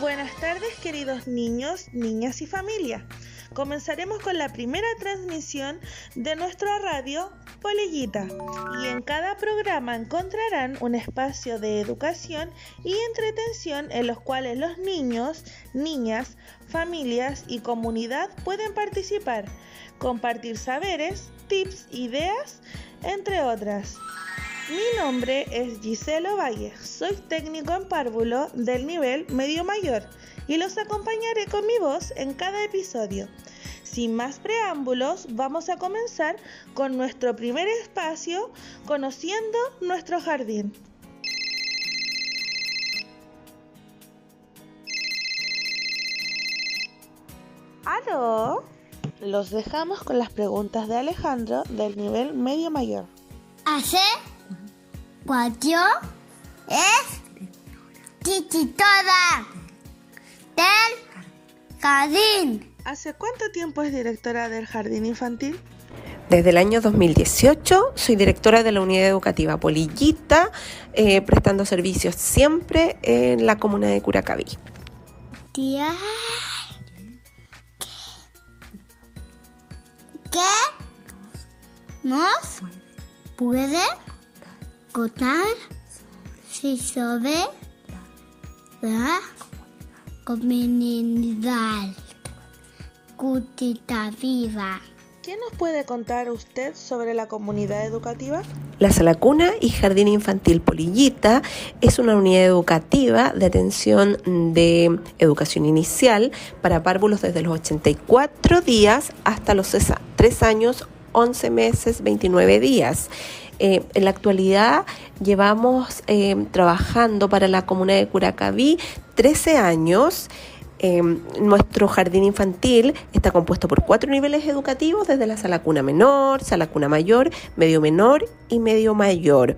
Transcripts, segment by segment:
Buenas tardes queridos niños, niñas y familia. Comenzaremos con la primera transmisión de nuestra radio Polillita y en cada programa encontrarán un espacio de educación y entretención en los cuales los niños, niñas, familias y comunidad pueden participar, compartir saberes, tips, ideas, entre otras. Mi nombre es Giselo Valle, soy técnico en párvulo del nivel medio mayor y los acompañaré con mi voz en cada episodio. Sin más preámbulos, vamos a comenzar con nuestro primer espacio, conociendo nuestro jardín. ¿Aló? Los dejamos con las preguntas de Alejandro del nivel medio mayor. Hace cuatro es tititora del jardín. ¿Hace cuánto tiempo es directora del jardín infantil? Desde el año 2018 soy directora de la unidad educativa Polillita, eh, prestando servicios siempre en la comuna de Curacaví. Tía, ¿qué nos puede contar si sobre la comunidad viva? ¿Qué nos puede contar usted sobre la comunidad educativa? La Sala Cuna y Jardín Infantil Polillita es una unidad educativa de atención de educación inicial para párvulos desde los 84 días hasta los 3 años, 11 meses, 29 días. Eh, en la actualidad llevamos eh, trabajando para la comuna de Curacaví 13 años. Em, nuestro jardín infantil está compuesto por cuatro niveles educativos, desde la sala cuna menor, sala cuna mayor, medio menor y medio mayor.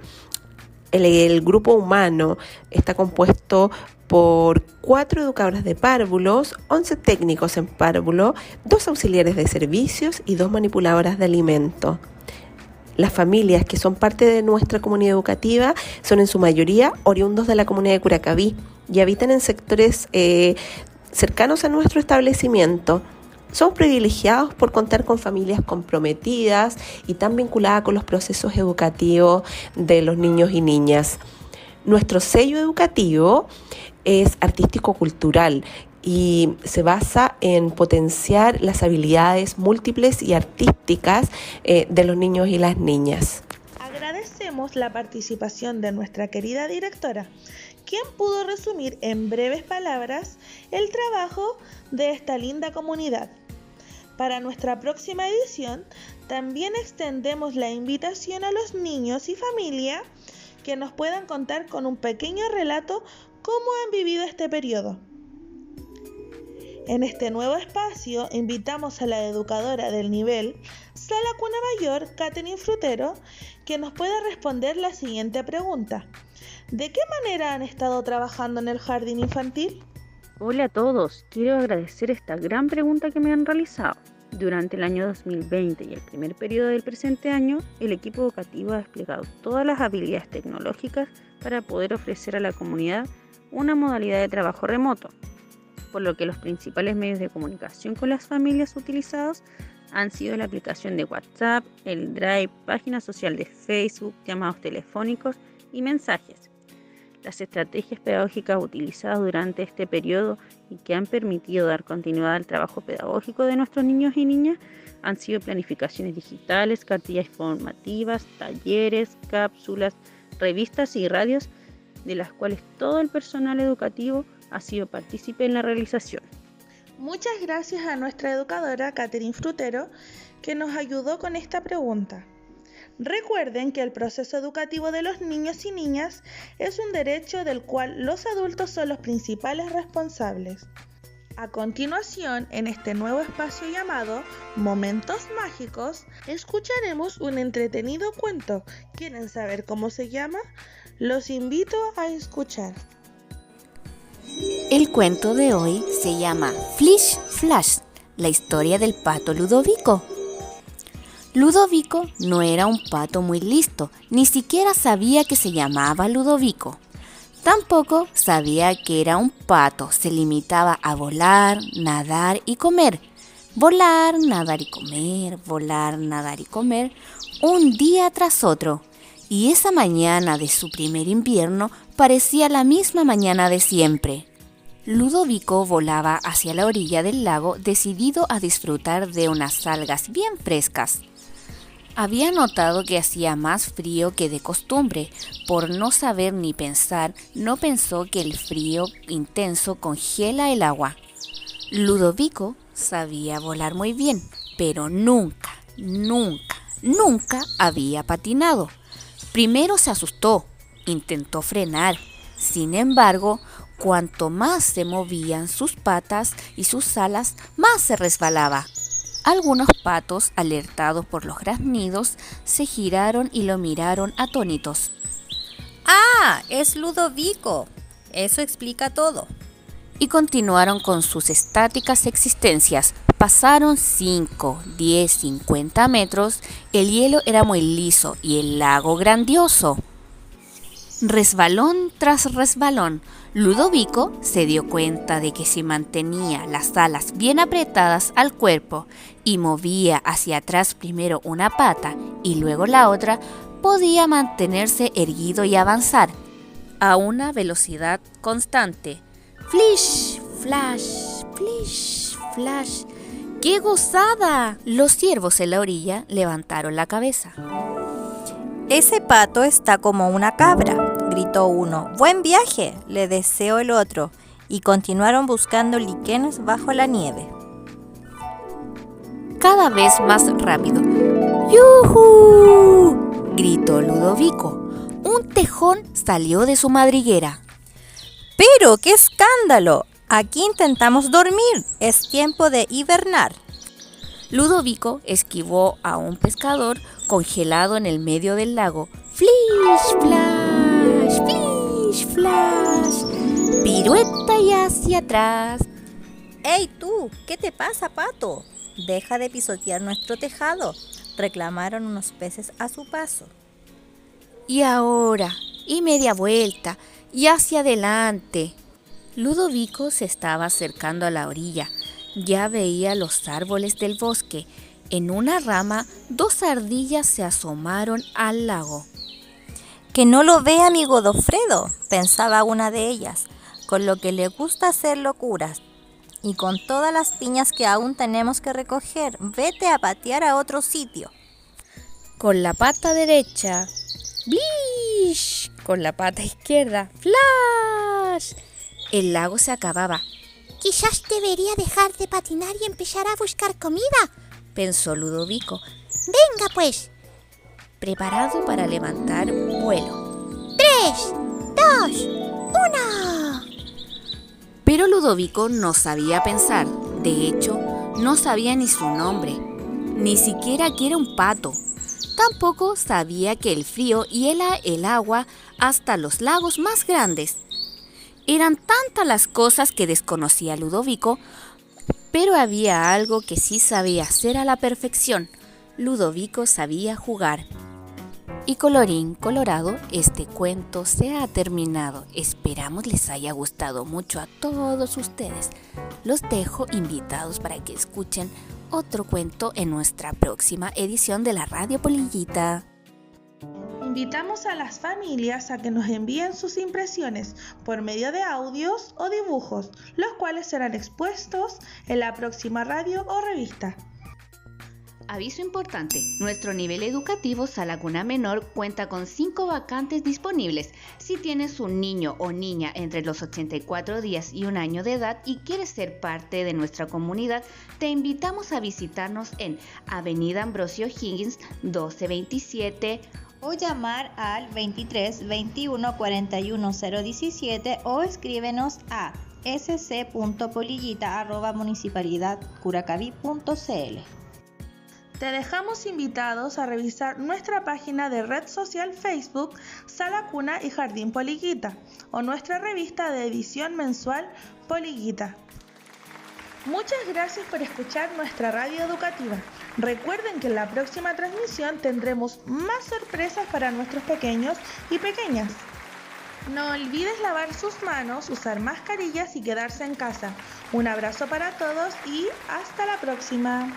El, grupo humano está compuesto por cuatro educadoras de párvulos, 11 técnicos en párvulo, dos auxiliares de servicios y dos manipuladoras de alimento. Las familias que son parte de nuestra comunidad educativa son en su mayoría oriundos de la comunidad de Curacaví y habitan en sectores eh, cercanos a nuestro establecimiento. Somos privilegiados por contar con familias comprometidas y tan vinculadas con los procesos educativos de los niños y niñas. Nuestro sello educativo es artístico-cultural y se basa en potenciar las habilidades múltiples y artísticas eh, de los niños y las niñas. Agradecemos la participación de nuestra querida directora, quien pudo resumir en breves palabras el trabajo de esta linda comunidad. Para nuestra próxima edición, también extendemos la invitación a los niños y familia que nos puedan contar con un pequeño relato cómo han vivido este periodo. En este nuevo espacio invitamos a la educadora del nivel Sala Cuna Mayor, Catherine Frutero, que nos pueda responder la siguiente pregunta. ¿De qué manera han estado trabajando en el jardín infantil? Hola a todos, quiero agradecer esta gran pregunta que me han realizado. Durante el año 2020 y el primer periodo del presente año, el equipo educativo ha desplegado todas las habilidades tecnológicas para poder ofrecer a la comunidad una modalidad de trabajo remoto, por lo que los principales medios de comunicación con las familias utilizados han sido la aplicación de WhatsApp, el Drive, página social de Facebook, llamados telefónicos y mensajes. Las estrategias pedagógicas utilizadas durante este periodo y que han permitido dar continuidad al trabajo pedagógico de nuestros niños y niñas han sido planificaciones digitales, cartillas formativas, talleres, cápsulas, revistas y radios, de las cuales todo el personal educativo ha sido partícipe en la realización. Muchas gracias a nuestra educadora Catherine Frutero que nos ayudó con esta pregunta. Recuerden que el proceso educativo de los niños y niñas es un derecho del cual los adultos son los principales responsables. A continuación, en este nuevo espacio llamado Momentos Mágicos, escucharemos un entretenido cuento. ¿Quieren saber cómo se llama? Los invito a escuchar. El cuento de hoy se llama Flish Flash, la historia del pato Ludovico. Ludovico no era un pato muy listo, ni siquiera sabía que se llamaba Ludovico. Tampoco sabía que era un pato, se limitaba a volar, nadar y comer. Volar, nadar y comer, volar, nadar y comer, un día tras otro. Y esa mañana de su primer invierno parecía la misma mañana de siempre. Ludovico volaba hacia la orilla del lago decidido a disfrutar de unas algas bien frescas. Había notado que hacía más frío que de costumbre. Por no saber ni pensar, no pensó que el frío intenso congela el agua. Ludovico sabía volar muy bien, pero nunca, nunca, nunca había patinado. Primero se asustó, intentó frenar. Sin embargo, Cuanto más se movían sus patas y sus alas, más se resbalaba. Algunos patos, alertados por los graznidos, se giraron y lo miraron atónitos. ¡Ah! Es Ludovico. Eso explica todo. Y continuaron con sus estáticas existencias. Pasaron 5, 10, 50 metros. El hielo era muy liso y el lago grandioso. Resbalón tras resbalón, Ludovico se dio cuenta de que si mantenía las alas bien apretadas al cuerpo y movía hacia atrás primero una pata y luego la otra, podía mantenerse erguido y avanzar a una velocidad constante. Flish, flash, flish, flash. ¡Qué gozada! Los ciervos en la orilla levantaron la cabeza. Ese pato está como una cabra, gritó uno. Buen viaje, le deseó el otro, y continuaron buscando liquenes bajo la nieve. Cada vez más rápido. ¡Yuhu! gritó Ludovico. Un tejón salió de su madriguera. ¡Pero qué escándalo! Aquí intentamos dormir. Es tiempo de hibernar. Ludovico esquivó a un pescador congelado en el medio del lago. ¡Flish, flash! ¡Flish, flash! Pirueta y hacia atrás. ¡Ey tú! ¿Qué te pasa, pato? Deja de pisotear nuestro tejado, reclamaron unos peces a su paso. Y ahora, y media vuelta, y hacia adelante. Ludovico se estaba acercando a la orilla. Ya veía los árboles del bosque. En una rama, dos ardillas se asomaron al lago. Que no lo vea mi Godofredo, pensaba una de ellas, con lo que le gusta hacer locuras. Y con todas las piñas que aún tenemos que recoger, vete a patear a otro sitio. Con la pata derecha, ¡blish! Con la pata izquierda, ¡flash! El lago se acababa. Quizás debería dejar de patinar y empezar a buscar comida, pensó Ludovico. Venga pues, preparado para levantar ¡Tres! ¡Dos! ¡Uno! Pero Ludovico no sabía pensar. De hecho, no sabía ni su nombre, ni siquiera que era un pato. Tampoco sabía que el frío hiela el agua hasta los lagos más grandes. Eran tantas las cosas que desconocía Ludovico, pero había algo que sí sabía hacer a la perfección. Ludovico sabía jugar. Y colorín colorado, este cuento se ha terminado. Esperamos les haya gustado mucho a todos ustedes. Los dejo invitados para que escuchen otro cuento en nuestra próxima edición de la Radio Polillita. Invitamos a las familias a que nos envíen sus impresiones por medio de audios o dibujos, los cuales serán expuestos en la próxima radio o revista. Aviso importante, nuestro nivel educativo Salaguna Menor cuenta con 5 vacantes disponibles. Si tienes un niño o niña entre los 84 días y un año de edad y quieres ser parte de nuestra comunidad, te invitamos a visitarnos en Avenida Ambrosio Higgins 1227 o llamar al 23 21 41 017 o escríbenos a sc.polillita.municipalidadcuracaví.cl. Te dejamos invitados a revisar nuestra página de red social Facebook Sala Cuna y Jardín Poliguita o nuestra revista de edición mensual Poliguita. Muchas gracias por escuchar nuestra radio educativa. Recuerden que en la próxima transmisión tendremos más sorpresas para nuestros pequeños y pequeñas. No olvides lavar sus manos, usar mascarillas y quedarse en casa. Un abrazo para todos y hasta la próxima.